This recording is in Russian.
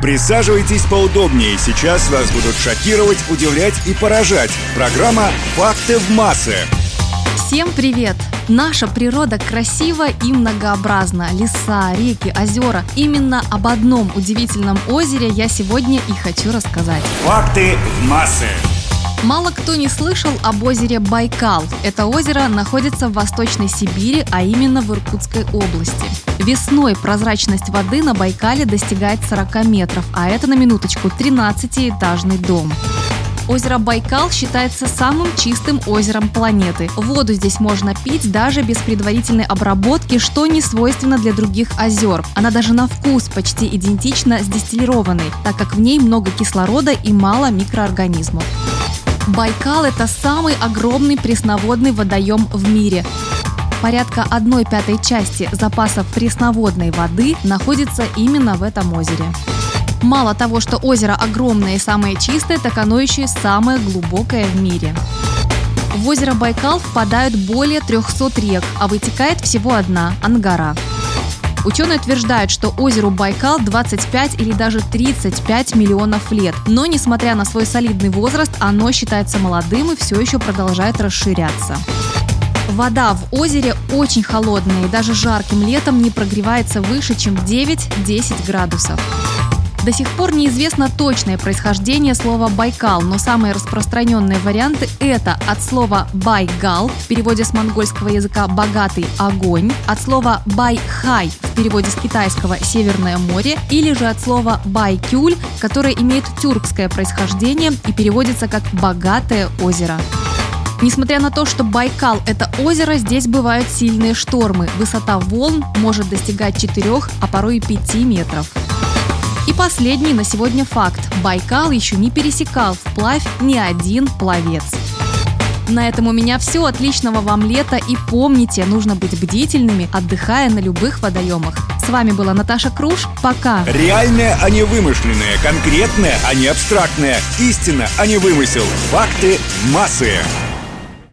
Присаживайтесь поудобнее. Сейчас вас будут шокировать, удивлять и поражать. Программа «Факты в массы». Всем привет! Наша природа красива и многообразна. Леса, реки, озера. Именно об одном удивительном озере я сегодня и хочу рассказать. «Факты в массы». Мало кто не слышал об озере Байкал. Это озеро находится в Восточной Сибири, а именно в Иркутской области. Весной прозрачность воды на Байкале достигает 40 метров, а это на минуточку 13-этажный дом. Озеро Байкал считается самым чистым озером планеты. Воду здесь можно пить даже без предварительной обработки, что не свойственно для других озер. Она даже на вкус почти идентична с дистиллированной, так как в ней много кислорода и мало микроорганизмов. Байкал – это самый огромный пресноводный водоем в мире. Порядка одной пятой части запасов пресноводной воды находится именно в этом озере. Мало того, что озеро огромное и самое чистое, так оно еще и самое глубокое в мире. В озеро Байкал впадают более 300 рек, а вытекает всего одна – Ангара. Ученые утверждают, что озеру Байкал 25 или даже 35 миллионов лет. Но, несмотря на свой солидный возраст, оно считается молодым и все еще продолжает расширяться. Вода в озере очень холодная и даже жарким летом не прогревается выше, чем 9-10 градусов. До сих пор неизвестно точное происхождение слова «Байкал», но самые распространенные варианты – это от слова «байгал» в переводе с монгольского языка «богатый огонь», от слова «байхай» в переводе с китайского «северное море» или же от слова «байкюль», которое имеет тюркское происхождение и переводится как «богатое озеро». Несмотря на то, что Байкал – это озеро, здесь бывают сильные штормы. Высота волн может достигать 4, а порой и 5 метров. И последний на сегодня факт. Байкал еще не пересекал вплавь ни один пловец. На этом у меня все. Отличного вам лета. И помните, нужно быть бдительными, отдыхая на любых водоемах. С вами была Наташа Круш. Пока. Реальное, а не вымышленное. Конкретное, а не абстрактное. Истина, а не вымысел. Факты массы.